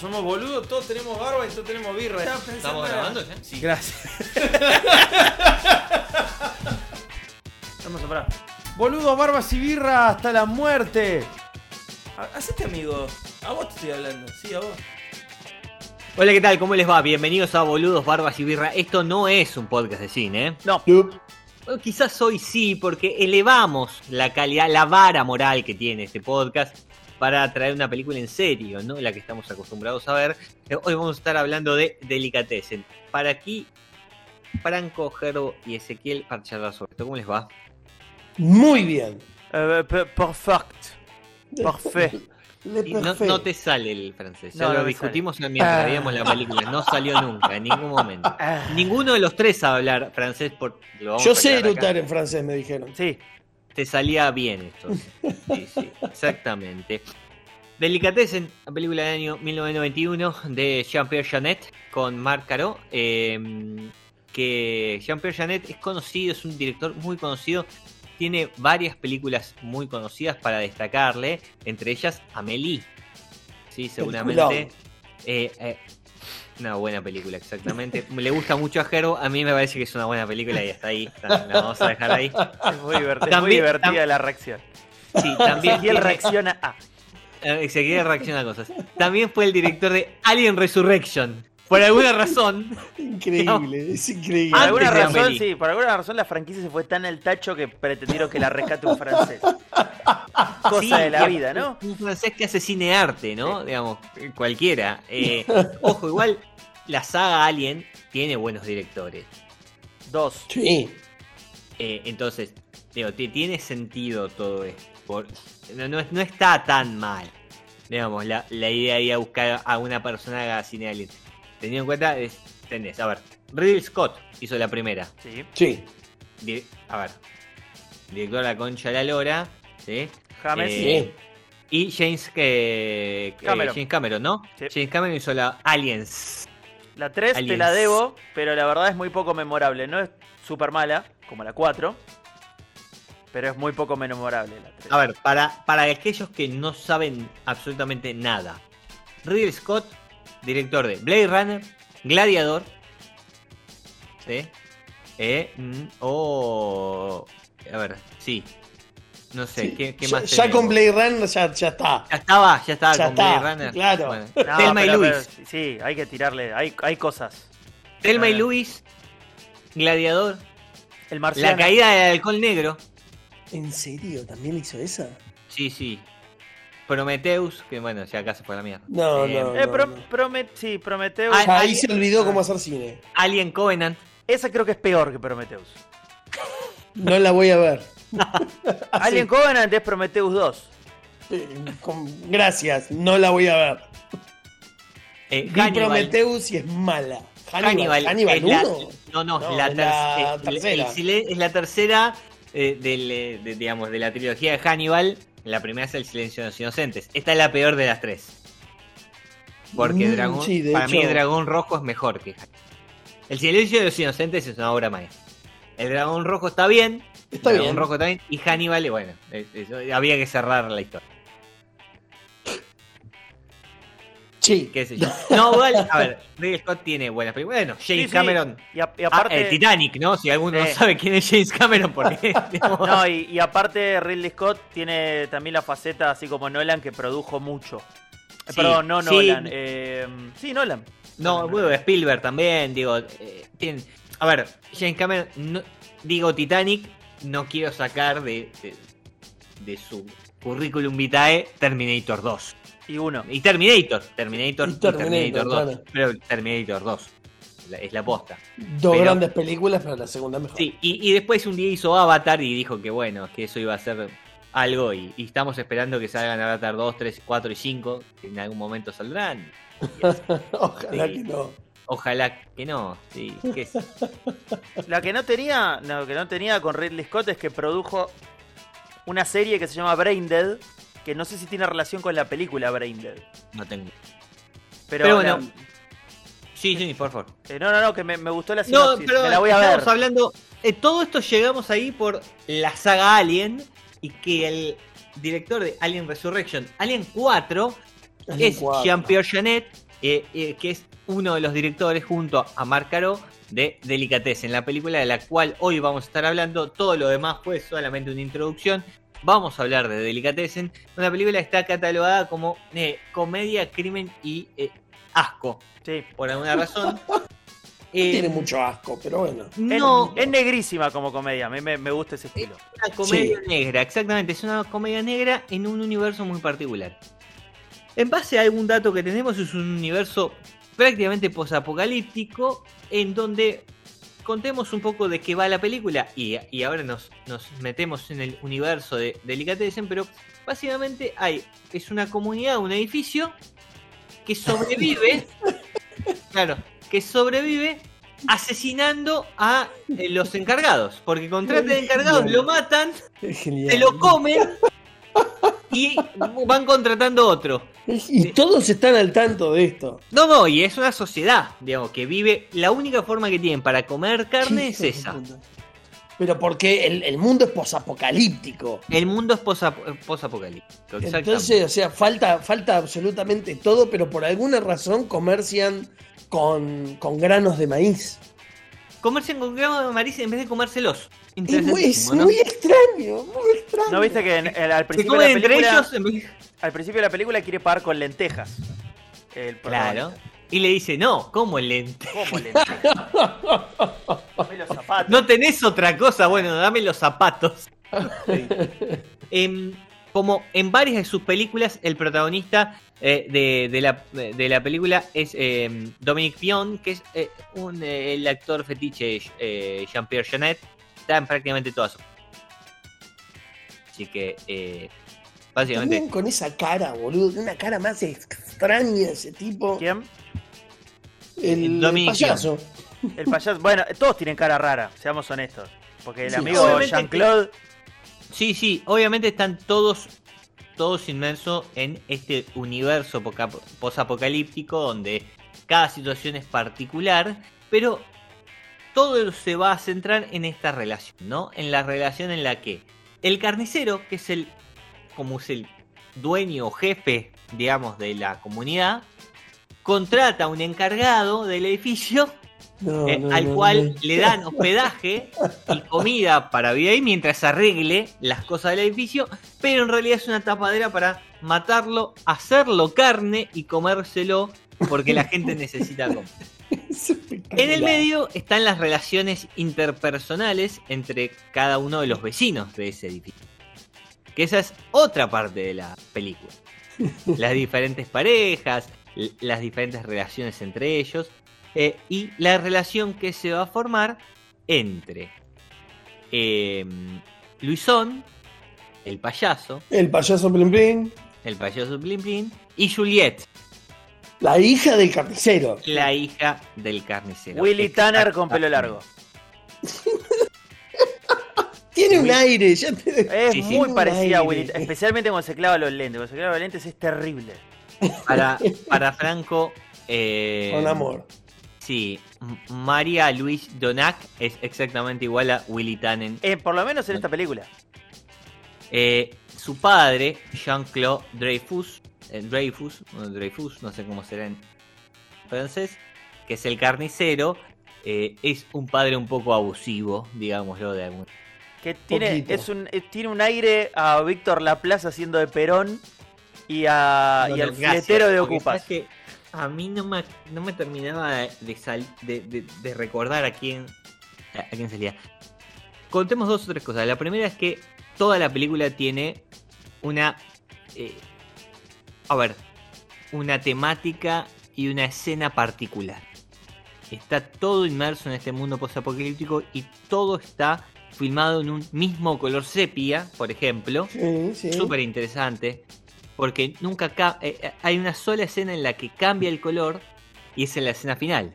Somos boludos, todos tenemos barba y todos tenemos birra. ¿Estamos grabando ya? Sí. Gracias. Vamos a parar. Boludos, barbas y birra hasta la muerte. Ha- Hacete amigo. A vos te estoy hablando. Sí, a vos. Hola, ¿qué tal? ¿Cómo les va? Bienvenidos a Boludos, Barbas y Birra. Esto no es un podcast de cine, ¿eh? No. Bueno, quizás hoy sí, porque elevamos la calidad, la vara moral que tiene este podcast para traer una película en serio, ¿no? La que estamos acostumbrados a ver. Eh, Hoy vamos a estar hablando de Delicatessen. Para aquí, Franco, Gerbo y Ezequiel para charlar sobre esto. ¿Cómo les va? Muy bien. Eh, pe- perfect. Parfait. Le Y no, perfecto. no te sale el francés. Ya No, lo discutimos mientras Ah. veíamos la película. No salió nunca, en ningún momento. Ah. Ninguno de los tres sabe hablar francés. Por, lo vamos Yo a sé acá. erutar en francés, me dijeron. Sí. Te salía bien esto. Sí, sí, exactamente. Delicatessen, la película del año 1991 de Jean-Pierre Janet con Marc Caro. eh, que Jean-Pierre Janet es conocido, es un director muy conocido. Tiene varias películas muy conocidas para destacarle, entre ellas Amélie. Sí, seguramente. Eh, eh, una buena película, exactamente. Le gusta mucho a Jero, a mí me parece que es una buena película y hasta ahí. La vamos a dejar ahí. Es muy, divertida, muy También- divertida tam- la reacción. Sí, también Y él tiene- reacciona a. Eh, Ezequiel reacciona a cosas. También fue el director de Alien Resurrection. Por alguna razón. Increíble, es increíble. Por alguna razón, sí, por alguna razón la franquicia se fue tan al tacho que pretendieron que la rescate un francés. Cosa Sí, de la vida, ¿no? Un francés que hace cine arte, ¿no? Digamos, cualquiera. Eh, ojo, igual la saga Alien tiene buenos directores. Dos. Sí. Eh, entonces, digo, te- tiene sentido todo esto. Por- no, no, no está tan mal. Digamos, la, la idea de ir a buscar a una persona que haga cine Alien. Teniendo en cuenta, es- tenés, a ver, Ridley Scott hizo la primera. Sí. Sí. Di- a ver, director de La Concha de la Lora, ¿sí? James. Eh, Y James, que, Cameron. James Cameron, ¿no? Sí. James Cameron hizo la Aliens. La 3 te la debo, pero la verdad es muy poco memorable. No es súper mala, como la 4. Pero es muy poco memorable la 3. A ver, para, para aquellos que no saben absolutamente nada. Ridley Scott, director de Blade Runner, Gladiador. ¿Sí? Eh, mm, o... a ver, sí. No sé, Sí. ¿qué, más ya con Blade Runner ya, ya está. Ya estaba, ya estaba Ya con está, Blade Runner. claro. Bueno, No, Thelma y Luis. pero sí, hay que tirarle. Hay, hay cosas. Thelma y Ah. Luis, Gladiador, El marciano. La caída del alcohol negro. ¿En serio? ¿También hizo esa? Sí, sí. Prometheus, que bueno, ya acá se fue a la mierda. No, Eh, no. Eh, pro- no. promet- sí, Prometheus. Ah, ahí se olvidó cómo hacer cine. Alien Covenant. Esa creo que es peor que Prometheus. No la voy a ver. Alien Covenant es Prometheus 2. Eh, con- Gracias, no la voy a ver. Eh, Vi Hannibal. Prometheus y es mala. Hannibal. Hannibal, Hannibal es la- 1. no, no, No, la, es la ter- eh, tercera. el silen- es la tercera eh, del, eh, de, digamos, de la trilogía de Hannibal. La primera es El Silencio de los Inocentes. Esta es la peor de las tres. Porque Mm, Dragón, sí, de para mí hecho. Dragón Rojo es mejor que Hannibal. El Silencio de los Inocentes es una obra maestra. El Dragón Rojo está bien. Está bien. Rojo está bien. Y Hannibal, y bueno, eh, eh, había que cerrar la historia. Sí. qué sé yo. No, igual, a ver, Ridley Scott tiene buenas películas. Bueno, James Sí, sí. Cameron. Y, a- y Ah, aparte. el Titanic, ¿no? Si alguno no sabe quién es James Cameron, porque. No, y, y aparte Ridley Scott tiene también la faceta, así como Nolan, que produjo mucho. Eh, Sí, Perdón, no sí. Nolan. eh, sí, Nolan. No, bueno, Spielberg también, digo. eh, A ver, James Cameron, no- digo Titanic, no quiero sacar de, de, de su currículum vitae Terminator 2. Y uno. Y Terminator, Terminator Y y Terminator, Terminator, 2. claro. Pero Terminator 2 la- es la posta. Dos Pero- grandes películas, pero la segunda mejor. Sí, y, y después un día hizo Avatar y dijo que bueno, que eso iba a ser algo y, y estamos esperando que salgan Avatar 2, 3, 4 y 5, que en algún momento saldrán. Ojalá Sí. que no. Ojalá que no. Sí, que es- La que no tenía, lo que no tenía con Ridley Scott es que produjo una serie que se llama Brain Dead, que no sé si tiene relación con la película Brain Dead. no tengo. Pero, Pero la- bueno. Sí, sí, por favor. eh, no, no, no, que me, me gustó la No, sinopsis. pero me la voy a ver. estamos hablando. eh, todo esto llegamos ahí por la saga Alien y que el director de Alien Resurrection, Alien 4, Alien es 4. Jean-Pierre Janet, eh, eh, que es uno de los directores junto a Marc Caro de Delicatessen, la película de la cual hoy vamos a estar hablando. Todo lo demás fue solamente una introducción. Vamos a hablar de Delicatessen, una película que está catalogada como eh, comedia, crimen y eh, asco, Sí. por alguna razón. No Eh, tiene mucho asco, pero bueno. Es- no, Es, negrísima como comedia, a mí me, me gusta ese estilo. una comedia Sí. negra, exactamente, es una comedia negra en un universo muy particular. En base a algún dato que tenemos, es un universo prácticamente posapocalíptico en donde contemos un poco de qué va la película y, y ahora nos, nos metemos en el universo de Delicatessen, pero básicamente hay, es una comunidad, un edificio que sobrevive, claro, que sobrevive asesinando a eh, los encargados, porque contratan encargados, lo matan, se lo comen y van contratando otro. Y todos están al tanto de esto. No, no, y es una sociedad, digamos, que vive. La única forma que tienen para comer carne es esa. Pero porque el, el mundo es posapocalíptico. El mundo es posa- posapocalíptico. Entonces, o sea, falta, falta absolutamente todo, pero por alguna razón comercian con, con granos de maíz. Comercian con gramos de maíz en vez de comérselos. Es muy, es Interesantísimo, ¿no? muy extraño, muy extraño. ¿No viste que en- en- al principio de la entre película, ellos en vez- al principio de la película quiere pagar con lentejas? El Claro. Y le dice, no, ¿cómo lente? ¿Cómo lentejas? Dame los zapatos. No tenés otra cosa, bueno, dame los zapatos. Em, como en varias de sus películas, el protagonista eh, de, de la, de la película es em, Dominic Pion, que es eh, un, eh, el actor fetiche eh, Jean-Pierre Janet. Está en prácticamente todas sus. Así que, eh, básicamente, También con esa cara, boludo. Una cara más extraña ese tipo. ¿Quién? El, payaso. El payaso. Bueno, todos tienen cara rara, seamos honestos. Porque el Sí, amigo Jean-Claude. Sí, sí, obviamente están todos todos inmersos en este universo poca- posapocalíptico donde cada situación es particular, pero todo se va a centrar en esta relación, ¿no? En la relación en la que el carnicero, que es el como es el dueño o jefe, digamos, de la comunidad, contrata a un encargado del edificio No, eh, no, al no, cual le dan hospedaje y comida para vivir ahí mientras arregle las cosas del edificio, pero en realidad es una tapadera para matarlo, hacerlo carne y comérselo porque la gente necesita comer. En el medio están las relaciones interpersonales entre cada uno de los vecinos de ese edificio. Que esa es otra parte de la película. Las diferentes parejas, las diferentes relaciones entre ellos eh, y la relación que se va a formar entre eh, Luisón, el payaso, El payaso Plin. el payaso Plin, y Juliet, La hija del carnicero. la hija del carnicero. Willy Tanner con pelo largo. Tiene un aire. Ya te... Es Sí, muy parecida a. Willy, especialmente cuando se clava los lentes. Cuando se clava los lentes es terrible. Para, para Franco. eh, Con amor. Sí, María Luis Donac es exactamente igual a Willy Tannen. Eh, por lo menos en esta película. Eh, su padre, Jean-Claude Dreyfus, Dreyfus, Dreyfus, no sé cómo será en francés, que es el carnicero, eh, es un padre un poco abusivo, digámoslo de algún. Que tiene, Poquito. es un, eh, tiene un aire a Víctor Laplace haciendo de Perón y, a, y al gracias, filetero de Ocupas. que a mí no me, no me terminaba de, sal- de, de- de recordar a quién, a, a quién salía. Contemos dos o tres cosas. La primera es que toda la película tiene una... eh, a ver, una temática y una escena particular. Está todo inmerso en este mundo postapocalíptico y todo está filmado en un mismo color sepia, por ejemplo Sí, sí. súper interesante. Porque nunca ca- eh, eh, hay una sola escena en la que cambia el color y es en la escena final.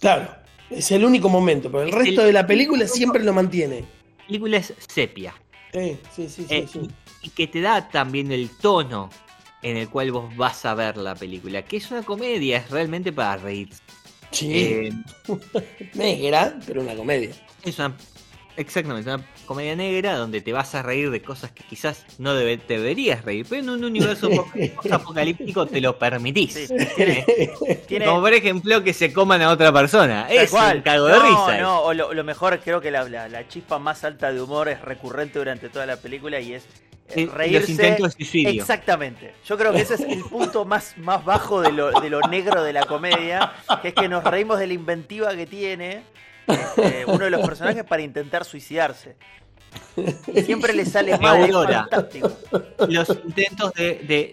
Claro, es el único momento, pero el Es resto el- de la película siempre lo mantiene. La película es sepia. Sí, sí, sí, sí. eh, sí. y, y que te da también el tono en el cual vos vas a ver la película, que es una comedia, es realmente para reírse. Sí, Eh, negra, pero una comedia. es una, exactamente, una comedia negra donde te vas a reír de cosas que quizás no debe- te deberías reír, pero en un universo apocalíptico te lo permitís. Sí. Eh, Tiene, Como por ejemplo que se coman a otra persona. Tal Es cual. un cago de no, risa. No, o lo, lo mejor, creo que la, la- la chispa más alta de humor es recurrente durante toda la película y es Eh, reírse. Los intentos de suicidio. Exactamente. Yo creo que ese es el punto más, más bajo de lo, de lo negro de la comedia, que es que nos reímos de la inventiva que tiene este, uno de los personajes para intentar suicidarse. Y siempre le sale mal, es Aurora. fantástico. los intentos de, de-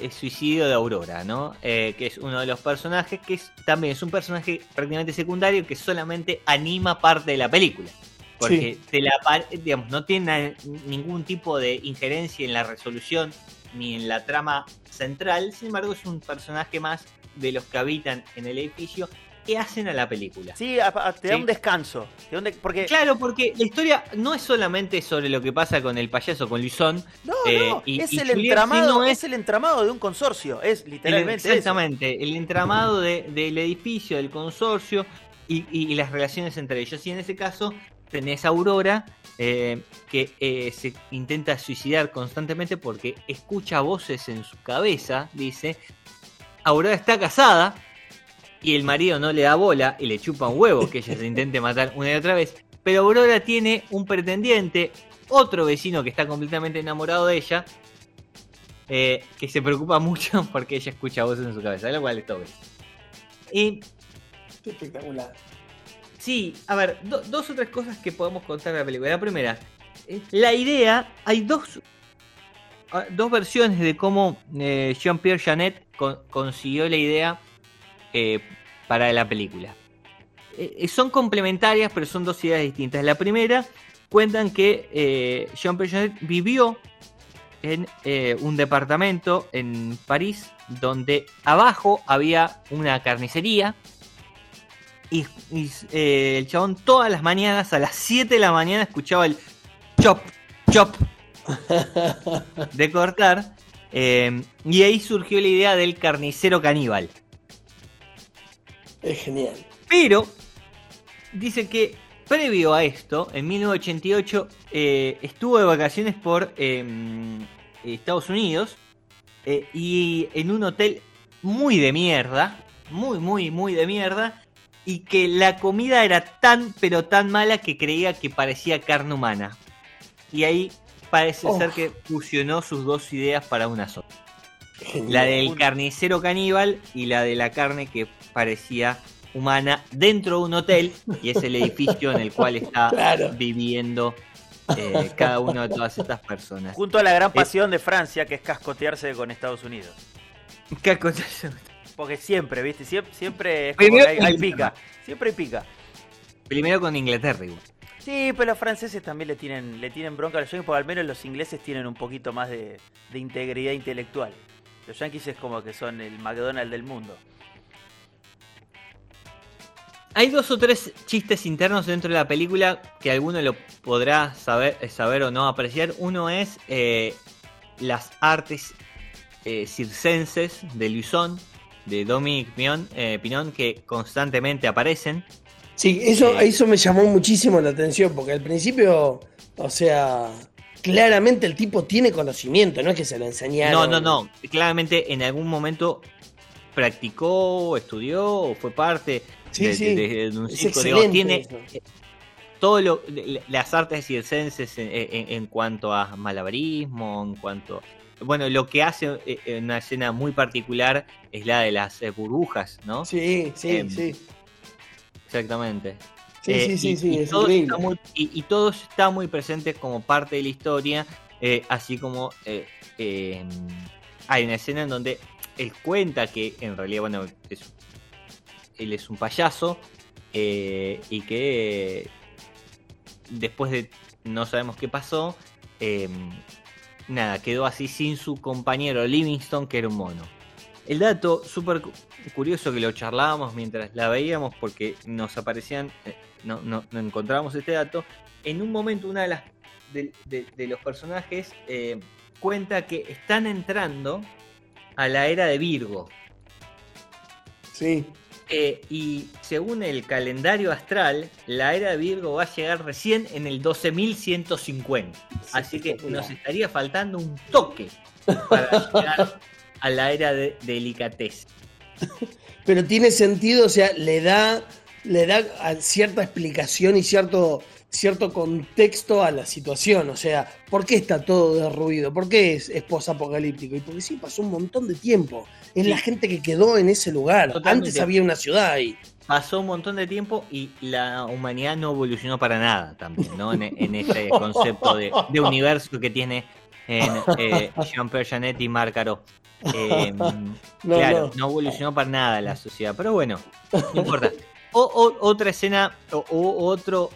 de suicidio de Aurora, ¿no? Eh, que es uno de los personajes que es, también es un personaje prácticamente secundario que solamente anima parte de la película. Porque te la, digamos, no tiene ningún tipo de injerencia en la resolución ni en la trama central, sin embargo es un personaje más de los que habitan en el edificio que hacen a la película. Sí, a- a- te da Sí. un descanso. de- porque Claro, porque la historia no es solamente sobre lo que pasa con el payaso, con Luisón, no, eh, no, y- es y el entramado, es... es- el entramado de un consorcio, es El- literalmente eso. exactamente, el entramado de- del edificio, del consorcio y, y- y las relaciones entre ellos. Y en ese caso tenés a Aurora eh, que eh, se intenta suicidar constantemente porque escucha voces en su cabeza, dice. Aurora está casada y el marido no le da bola y le chupa un huevo que ella se intente matar una y otra vez. Pero Aurora tiene un pretendiente, otro vecino que está completamente enamorado de ella, eh, que se preocupa mucho porque ella escucha voces en su cabeza, lo cual está bueno. Y Qué espectacular. sí, a ver, do- dos o tres cosas que podemos contar de la película. La primera, la idea, hay dos, ah, dos versiones de cómo eh, Jean-Pierre Janet con- consiguió la idea eh, para la película. Eh, son complementarias, pero son dos ideas distintas. La primera, cuentan que eh, Jean-Pierre Janet vivió en eh, un departamento en París donde abajo había una carnicería y, y, el chabón todas las mañanas a las 7 de la mañana escuchaba el chop, chop de cortar eh, y ahí surgió la idea del carnicero caníbal. Es genial. Pero dice que previo a esto, en 1988, eh, estuvo de vacaciones por eh, Estados Unidos eh, y en un hotel muy de mierda, muy, muy, muy de mierda, y que la comida era tan, pero tan mala que creía que parecía carne humana. Y ahí parece Oh. ser que fusionó sus dos ideas para una sola. La del carnicero caníbal y la de la carne que parecía humana dentro de un hotel y es el edificio en el cual está Claro. viviendo eh, cada una de todas estas personas. Junto a la gran pasión de Francia, que es cascotearse con Estados Unidos. ¿Qué cosa? Porque siempre, ¿viste? Siempre, siempre es como Primero que hay, pica. Siempre hay pica. Primero con Inglaterra igual. Sí, pero los franceses también le tienen, le tienen bronca a los yankees, porque al menos los ingleses tienen un poquito más de, de integridad intelectual. Los yankees es como que son el McDonald's del mundo. Hay dos o tres chistes internos dentro de la película que alguno lo podrá saber, saber o no apreciar. Uno es eh, las artes eh, circenses de Luisón, de Dominic Pinon, eh, Pinón, que constantemente aparecen. Sí, eso, Eh. eso me llamó muchísimo la atención, porque al principio, o sea, claramente el tipo tiene conocimiento, no es que se lo enseñaron. No, no, no. Claramente en algún momento practicó, estudió o fue parte Sí, de, sí. de- de un circo. Digo, tiene le- las artes circenses en, en- en cuanto a malabarismo, en cuanto... Bueno, lo que hace eh, en una escena muy particular es la de las eh, burbujas, ¿no? Sí, sí, Em, sí. Exactamente. Sí, Eh, sí, sí, y- sí, y es todo está muy- y, y todo está muy presente como parte de la historia, eh, así como eh, hay una escena en donde él cuenta que en realidad, bueno, es- él es un payaso eh, y que después de no sabemos qué pasó, eh, nada, quedó así sin su compañero Livingston, que era un mono. el dato súper cu- curioso que lo charlábamos mientras la veíamos porque nos aparecían, eh, no, no, encontrábamos este dato. En un momento, una de las de los personajes eh, cuenta que están entrando a la era de Virgo. Sí. Eh, y según el calendario astral, la era de Virgo va a llegar recién en el 12.150. Así que nos estaría faltando un toque para llegar a la era de delicatez. Pero tiene sentido, o sea, le da, le da cierta explicación y cierto, cierto contexto a la situación. O sea, ¿por qué está todo derruido? ¿Por qué es, es posapocalíptico? Y porque sí pasó un montón de tiempo. Es Sí. la gente que quedó en ese lugar. Totalmente. Antes había una ciudad ahí. Pasó un montón de tiempo y la humanidad no evolucionó para nada también, ¿no? En, en ese concepto de, de universo que tiene en eh, Jean-Pierre Janet y Marc Caro. Eh, No, claro, no. no. evolucionó para nada la sociedad, pero bueno, no importa. O, o- otra escena o, o otro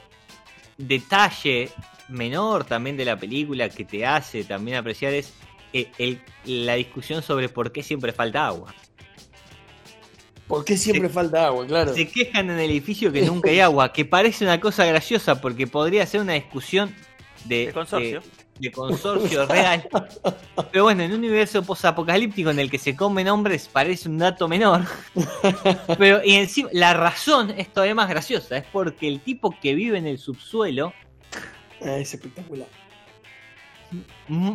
detalle menor también de la película que te hace también apreciar es eh, el- la discusión sobre por qué siempre falta agua. ¿Por qué siempre falta agua? Claro. Se quejan en el edificio que nunca hay agua, que parece una cosa graciosa porque podría ser una discusión de, De consorcio. de- de consorcio real. Pero bueno, en un universo posapocalíptico en el que se comen hombres parece un dato menor. Pero y encima, la razón es todavía más graciosa, es porque el tipo que vive en el subsuelo Ah, es espectacular. mm,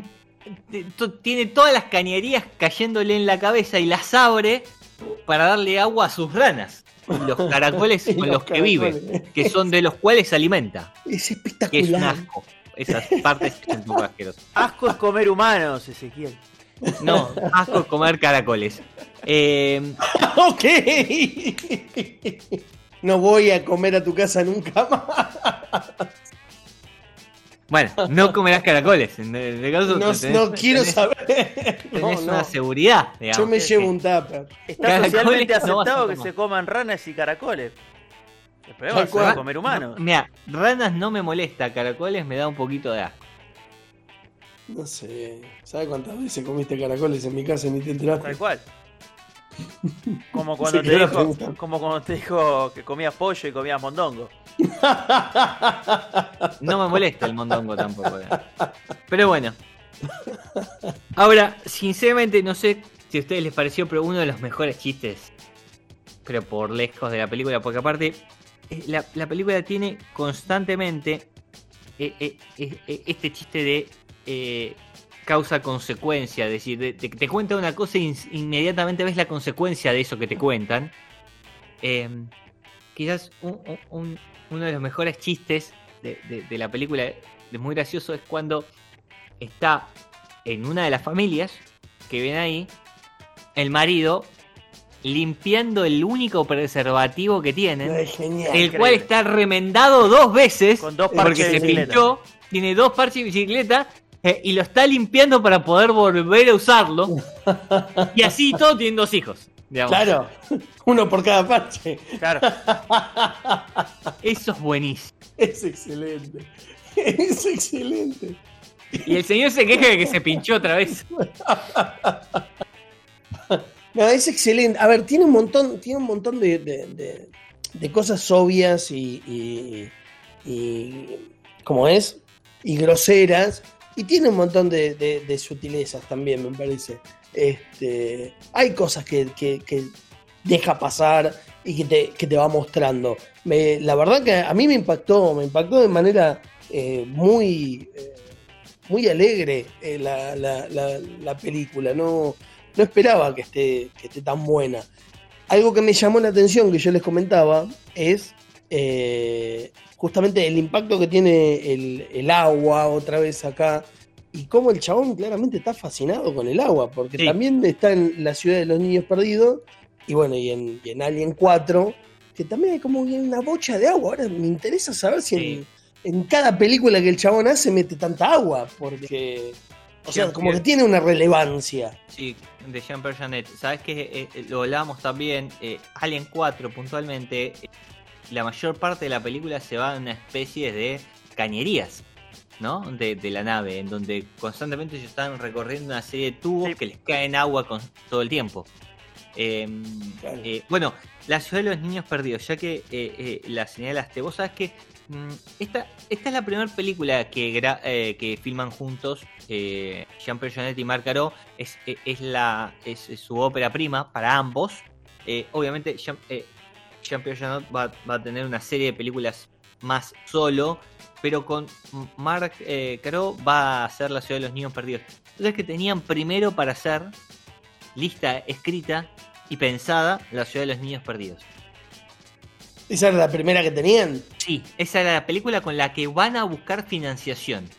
tiene todas las cañerías cayéndole en la cabeza y las abre para darle agua a sus ranas. Los caracoles con los los que vive. que son de los cuales se alimenta. Es Que es un espectacular. asco. Esas partes son un poco asquerosas. Asco es comer humanos, Ezequiel. No, asco comer caracoles. Eh, ok. No voy a comer a tu casa nunca más. bueno, no comerás caracoles. En el caso No, tenés- no quiero tenés- saber. Tenés no. una seguridad, digamos. Yo me llevo un tupper. Está Caracoles socialmente aceptado que se coman ranas y caracoles. El problema Tal es cual. comer humanos. Mira, ranas no me molesta, caracoles me da un poquito de asco. No sé. ¿Sabes cuántas veces comiste caracoles en mi casa y ni te enteraste? Tal cual. Como cuando, te dijo, como cuando te dijo que comías pollo y comías mondongo. No me molesta el mondongo tampoco. eh. Pero bueno. Ahora, sinceramente, no sé si a ustedes les pareció, pero uno de los mejores chistes, pero por lejos de la película, porque aparte, la, la película tiene constantemente eh, eh, eh, eh, este chiste de eh, causa-consecuencia, es decir, te cuenta una cosa e in- inmediatamente ves la consecuencia de eso que te cuentan. Eh, quizás un- un- un- uno de los mejores chistes de- de la película, es muy gracioso, es cuando está en una de las familias que ven ahí, el marido limpiando el único preservativo que tienen, Es genial. el increíble. cual está remendado dos veces Con dos porque se pinchó, tiene dos parches de bicicleta eh, y lo está limpiando para poder volver a usarlo. y así todo tienen dos hijos. digamos. Claro. Uno por cada parche. Claro. Eso es buenísimo. Es excelente. Es excelente. Y el señor se queja de que se pinchó otra vez. No, es excelente. A ver, tiene un montón, tiene un montón de, de- de- cosas obvias y, y, ¿cómo es? Y groseras. Y tiene un montón de, de- sutilezas también, me parece. Este, hay cosas que, que- que deja pasar y que te, que te va mostrando. La verdad que a mí me impactó, me impactó de manera eh, muy, eh, muy alegre eh, la- la- la película. No, no esperaba que esté, que esté tan buena. Algo que me llamó la atención, que yo les comentaba, es eh, justamente el impacto que tiene el, el agua otra vez acá. Y cómo el chabón claramente está fascinado con el agua, porque Sí. también está en la ciudad de los niños perdidos, y bueno, y en, y en Alien 4, que también hay como una bocha de agua. Ahora me interesa saber si Sí. en, en cada película que el chabón hace mete tanta agua, porque, o sea, como que tiene una relevancia. Sí, de Jean-Pierre Janet. Sabes que lo hablábamos también. eh, Alien 4, puntualmente. eh, la mayor parte de la película se va en una especie de cañerías, ¿no? De, de la nave, en donde constantemente ellos están recorriendo una serie de tubos Sí. que les caen agua con, todo el tiempo. Eh, Claro. eh, bueno, la ciudad de los niños perdidos, ya que eh, eh, la señalaste, vos sabés que esta, esta es la primera película que, eh, que filman juntos eh, Jean-Pierre Jeunet y Marc Caro. Es, eh, la, es, su ópera prima para ambos. Eh, obviamente, Jean, Jean-Pierre Jeunet va, a tener una serie de películas más solo, pero con Marc Caro va a hacer la ciudad de los niños perdidos. Entonces que tenían primero para hacer lista escrita y pensada la ciudad de los niños perdidos. Esa era la primera que tenían. Sí, esa era la película con la que van a buscar financiación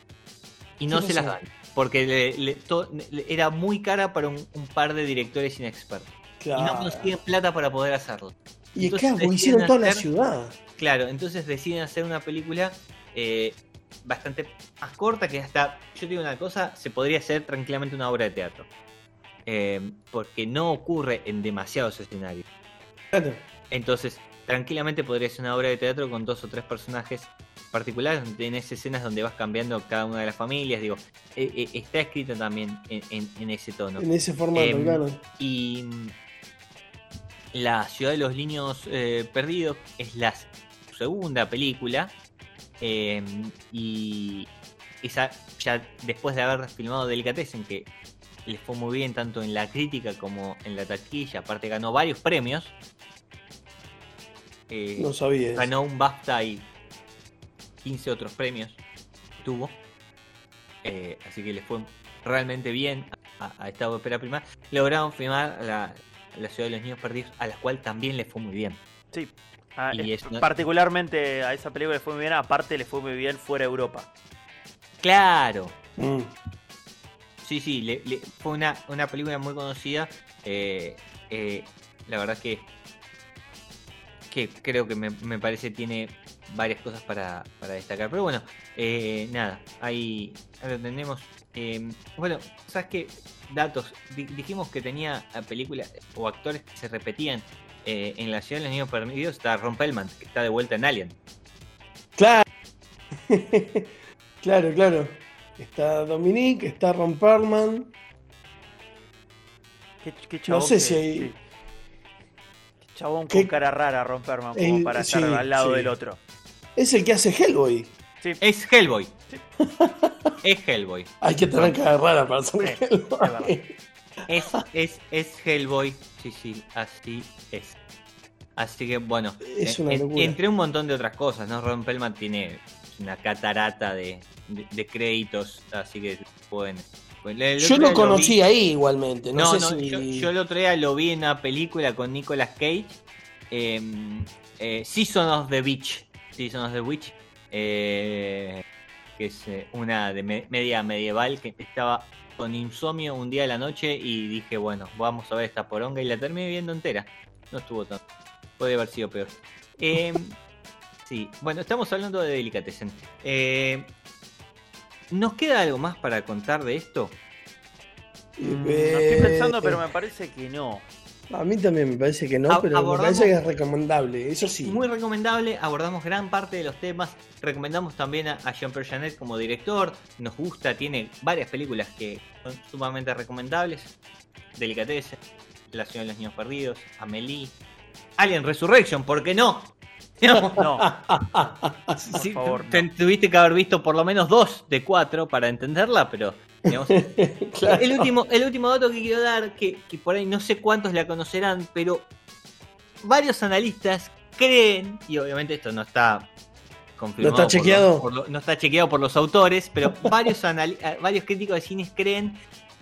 y no ¿Qué se las dan. Porque le- le- to- le- era muy cara para un, un par de directores inexpertos. Y no Claro. consiguen plata para poder hacerlo. Y Entonces claro, hicieron toda la ciudad. Claro, entonces deciden hacer una película eh, bastante más corta que hasta, yo te digo una cosa, se podría hacer tranquilamente una obra de teatro. Eh, porque no ocurre en demasiados escenarios. Claro. Entonces, tranquilamente podría ser una obra de teatro con dos o tres personajes particulares, donde tenés escenas donde vas cambiando cada una de las familias. Digo, eh, eh, está escrita también en, en- en ese tono. En ese formato, Em, claro. Y La Ciudad de los Niños eh, Perdidos es la segunda película. eh, y esa, ya después de haber filmado Delicatessen, que les fue muy bien tanto en la crítica como en la taquilla, aparte ganó varios premios. Eh, No sabía. ganó un BAFTA y 15 otros premios tuvo. Eh, así que le fue realmente bien a, a esta ópera prima. Lograron filmar la, la ciudad de los niños perdidos, a la cual también le fue muy bien. Sí. Ah, Y eh, es Particularmente a esa película le fue muy bien, aparte le fue muy bien fuera de Europa. Claro, Mm. sí, sí, le- le- fue una, una película muy conocida. eh, eh, la verdad que, que creo que me, me parece tiene varias cosas para, para destacar. Pero bueno, eh, nada, ahí, ahí lo tenemos. Eh, bueno, ¿sabes qué? Datos. Di- dijimos que tenía eh, películas o actores que se repetían eh, en La Ciudad de los Niños Perdidos. Está Ron Pellman, que está de vuelta en Alien. Claro. claro, claro. Está Dominique, está Ron Perlman. Qué, qué No sé que- si hay- chabón ¿Qué? con cara rara, romperman, como Eh, para sí, estar al lado sí. del otro. Es el que hace Hellboy. Sí, Es Hellboy. es Hellboy. Hay que tener cara rara para ser. Hellboy. Es, es, es Hellboy. Sí, sí, así es. Así que bueno, Es una en- locura. entre un montón de otras cosas, ¿no? Ron Pellman tiene una catarata de, de- de créditos, así que pueden. Pues, Yo lo conocí ahí igualmente. No, No, sé no, si. yo, yo el otro día lo vi en una película con Nicolas Cage, eh, eh, Season of the Beach, Season of the Witch, eh, que es eh, una de me- media medieval que estaba con insomnio un día de la noche y dije, bueno, vamos a ver esta poronga y la terminé viendo entera. No estuvo tan. Puede haber sido peor. Eh, sí, bueno, estamos hablando de Delicatessen. Eh, ¿Nos queda algo más para contar de esto? Mm, Eh, lo estoy pensando, pero me parece que no. A mí también me parece que no, A- pero me parece que es recomendable. Eso sí. Muy recomendable, abordamos gran parte de los temas, recomendamos también a, a Jean-Pierre Janet como director, nos gusta, tiene varias películas que son sumamente recomendables, Delicatessen, La ciudad de los niños perdidos, Amelie, Alien Resurrection, ¿por qué no? No, sí, favor, te- tuviste que haber visto por lo menos dos de cuatro para entenderla, pero digamos, Claro. el último, el último dato que quiero dar, que, que por ahí no sé cuántos la conocerán, pero varios analistas creen, y obviamente esto no está confirmado. ¿No está por chequeado? por lo- no está chequeado por los autores, pero varios, varios críticos de cines creen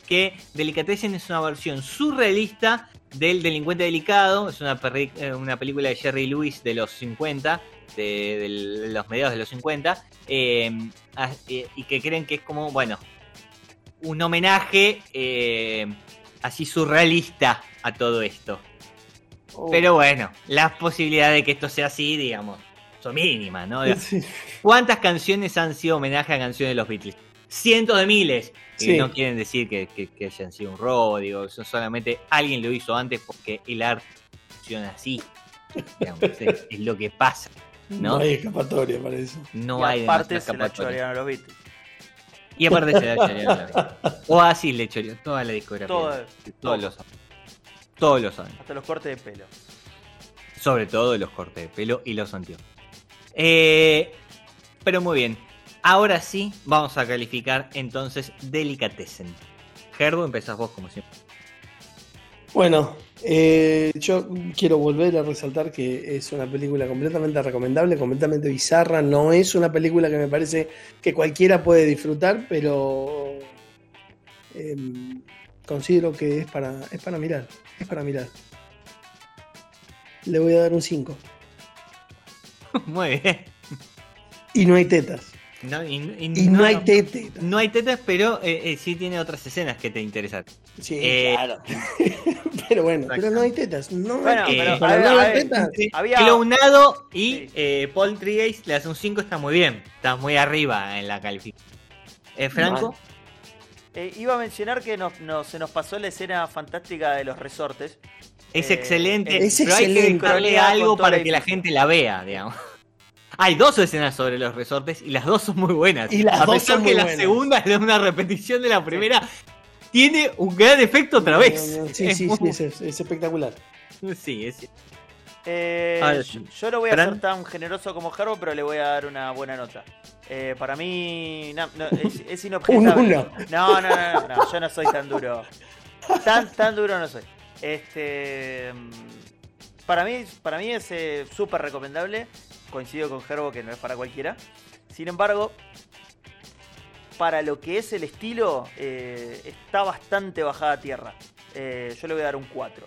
que Delicatessen es una versión surrealista del Delincuente Delicado. Es una, eh, una película de Jerry Lewis de los 50, de, de los mediados de los 50, eh, eh, y que creen que es como, bueno, un homenaje eh, así surrealista a todo esto. Oh. Pero bueno, las posibilidades de que esto sea así, digamos, son mínimas, ¿no? ¿Cuántas canciones han sido homenaje a canciones de los Beatles? Cientos de miles. Y Sí. no quieren decir que, que- que hayan sido un robo, digo, solamente alguien lo hizo antes porque el arte funciona así. Digamos, es, es lo que pasa. No, ¿no? hay escapatoria para eso. No y hay aparte se la escapatoria. chorearon los Beatles. Y aparte se la chorearon la vida. Oasis le choreó toda la discografía. Todo- todos los todos los años. Hasta los cortes de pelo. Sobre todo los cortes de pelo y los anteojos. Eh, pero muy bien. Ahora sí, vamos a calificar entonces Delicatessen. Gerbo, empezás vos como siempre. Bueno, eh, yo quiero volver a resaltar que es una película completamente recomendable, completamente bizarra. No es una película que me parece que cualquiera puede disfrutar, pero eh, considero que es para, es para mirar. Es para mirar. Le voy a dar un 5. Muy bien. Y no hay tetas. No, y, y Y no hay tetas. No hay tetas, pero eh, eh, sí tiene otras escenas que te interesan. Sí, Eh, claro. pero bueno, pero no hay tetas. No Bueno, hay pero, tetas. no Había- Clonado y Sí. eh, Paul Trigace le hace un 5, está muy bien. Está muy arriba en la calificación. Eh, Franco, Eh, iba a mencionar que nos, nos- se nos pasó la escena fantástica de los resortes. es eh, excelente. es pero hay que excelente. algo para que la gente la vea, digamos. Hay dos escenas sobre los resortes y las dos son muy buenas. Y las a dos pesar son que muy la buenas. segunda es una repetición de la primera, tiene un gran efecto otra vez. Sí, Es sí, muy- sí, es, es espectacular. sí, es- Eh, yo, no voy a Fran. ser tan generoso como Jarbo, pero le voy a dar una buena nota. Eh, para mí no, no, es, es Un inobjetable. uno. No, no, no, no, no, yo no soy tan duro. Tan, tan duro no soy. Este, mm, para mí, para mí es eh, súper recomendable. Coincido con Gerbo que no es para cualquiera. Sin embargo, para lo que es el estilo, eh, está bastante bajada a tierra. Eh, yo le voy a dar un 4.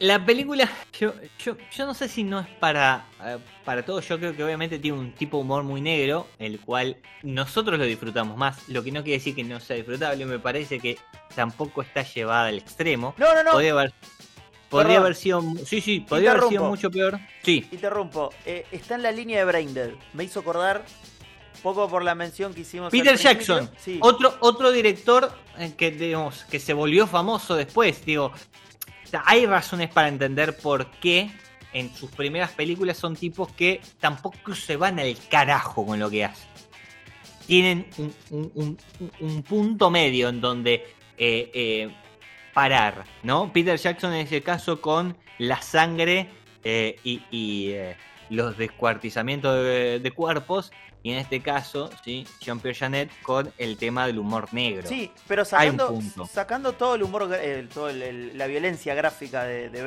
La película, yo, yo, yo no sé si no es para, eh, para todos, yo creo que obviamente tiene un tipo de humor muy negro, el cual nosotros lo disfrutamos más, lo que no quiere decir que no sea disfrutable, me parece que tampoco está llevada al extremo. No, no, no. Podría haber, podría Perdón. haber sido, sí, sí, podría haber sido mucho peor. Sí, Interrumpo. Eh, está en la línea de Braindead. Me hizo acordar poco por la mención que hicimos. Peter. Jackson, Sí. otro, otro director eh, que, digamos, que se volvió famoso después. Digo, hay razones para entender por qué en sus primeras películas son tipos que tampoco se van al carajo con lo que hacen. Tienen un, un- un- un punto medio en donde eh, eh, parar, ¿no? Peter Jackson en ese caso con la sangre eh, y, y, eh, los descuartizamientos de, de cuerpos. Y en este caso, ¿sí? Jean-Pierre Janet con el tema del humor negro. Sí, pero sacando, sacando todo el humor, gra- el- todo el- el- la violencia gráfica de, de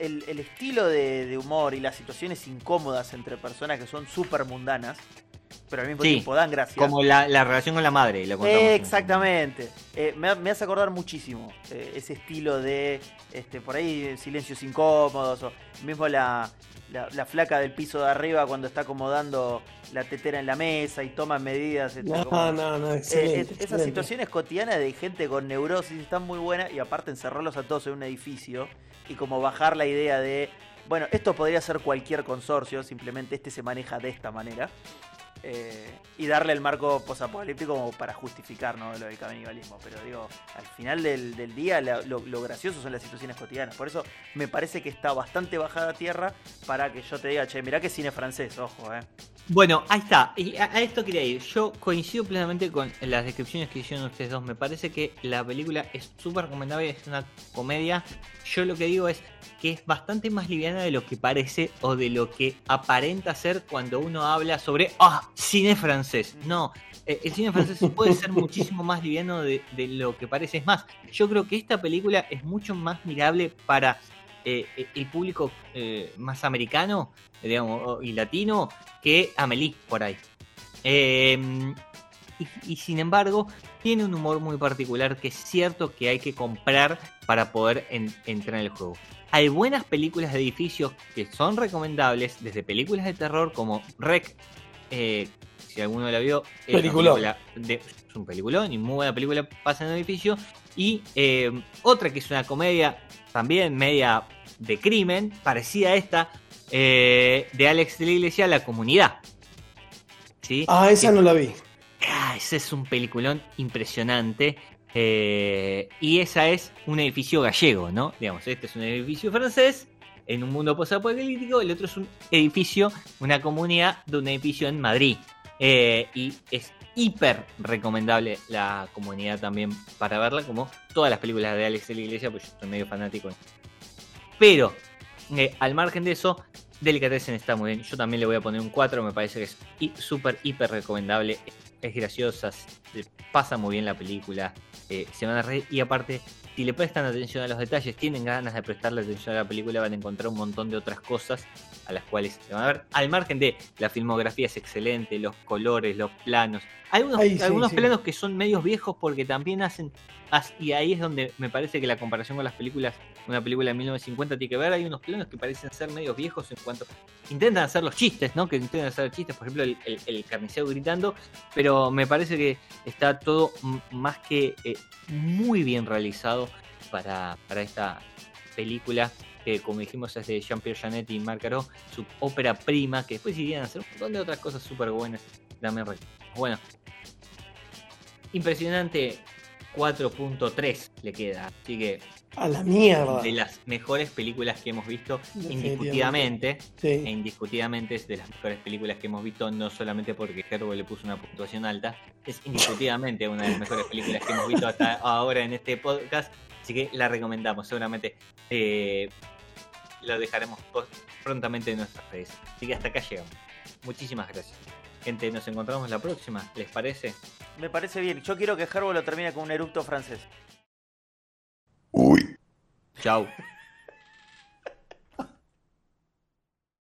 el, el estilo de, de humor y las situaciones incómodas entre personas que son súper mundanas, pero al mismo Sí, tiempo dan gracia. Como la, la relación con la madre. lo contamos en- exactamente. Eh, me, me hace acordar muchísimo eh, ese estilo de, este, por ahí, silencios incómodos, o mismo la, la, la flaca del piso de arriba cuando está acomodando la tetera en la mesa y toma medidas. este, No, como- no, no, Eh, es- esas excelente. situaciones cotidianas de gente con neurosis están muy buenas y aparte encerrarlos a todos en un edificio y como bajar la idea de, bueno, esto podría ser cualquier consorcio, simplemente este se maneja de esta manera. Eh, y darle el marco posapocalíptico como para justificar ¿no? lo del canibalismo. Pero digo, al final del, día lo gracioso son las situaciones cotidianas. Por eso me parece que está bastante bajada a tierra para que yo te diga, che, mirá que cine francés, ojo, eh. Bueno, ahí está. Y a, a esto quería ir. Yo coincido plenamente con las descripciones que hicieron ustedes dos. Me parece que la película es súper recomendable, es una comedia. Yo lo que digo es que es bastante más liviana de lo que parece o de lo que aparenta ser cuando uno habla sobre ah, cine francés. No, eh, el cine francés puede ser muchísimo más liviano de, de lo que parece. Es más, yo creo que esta película es mucho más mirable para eh, el público eh, más americano digamos, y latino que Amelie por ahí. Eh, y, y sin embargo, tiene un humor muy particular que es cierto que hay que comprar para poder en- entrar en el juego. Hay buenas películas de edificios que son recomendables, desde películas de terror como Rec, eh, si alguno la vio, es una Peliculón. película de- es un peliculón y muy buena película, pasa en el edificio. Y eh, otra que es una comedia también media de crimen, parecida a esta, eh, de Alex de la Iglesia, La Comunidad. ¿Sí? Ah, esa Que- no la vi. Ah, ese es un peliculón impresionante. eh, y esa es un edificio gallego, ¿no? Digamos, este es un edificio francés en un mundo posapocalíptico, el otro es un edificio, una comunidad de un edificio en Madrid. Eh, y es hiper recomendable la comunidad también para verla, como todas las películas de Alex de la Iglesia, pues yo soy medio fanático. Pero, eh, al margen de eso, Delicatessen está muy bien. Yo también le voy a poner un 4, me parece que es súper, hiper recomendable. Es graciosa, pasa muy bien la película, eh, se van a reír y aparte si le prestan atención a los detalles, tienen ganas de prestarle atención a la película, van a encontrar un montón de otras cosas a las cuales se van a ver. Al margen de la filmografía es excelente, los colores, los planos. Hay algunos, planos que son medios viejos porque también hacen. Y ahí es donde me parece que la comparación con las películas, una película de 1950 tiene que ver. Hay unos planos que parecen ser medios viejos en cuanto. Intentan hacer los chistes, ¿no? Que intentan hacer chistes, por ejemplo, el, carnicero gritando. Pero me parece que está todo más que eh, muy bien realizado para, esta película que como dijimos es de Jean-Pierre Janet y Marc Caro, su ópera prima, que después irían a hacer un montón de otras cosas súper buenas. También bueno, impresionante 4.3 le queda, así que a la mierda. De las mejores películas que hemos visto, indiscutidamente. E indiscutidamente es de las mejores películas que hemos visto, no solamente porque Herbo le puso una puntuación alta, es indiscutidamente una de las mejores películas que hemos visto hasta ahora en este podcast. Así que la recomendamos, seguramente eh, lo dejaremos prontamente en nuestras redes. Así que hasta acá llegamos. Muchísimas gracias. Gente, nos encontramos la próxima. ¿Les parece? Me parece bien. Yo quiero que Herbo lo termine con un erupto francés. Uy. Chao.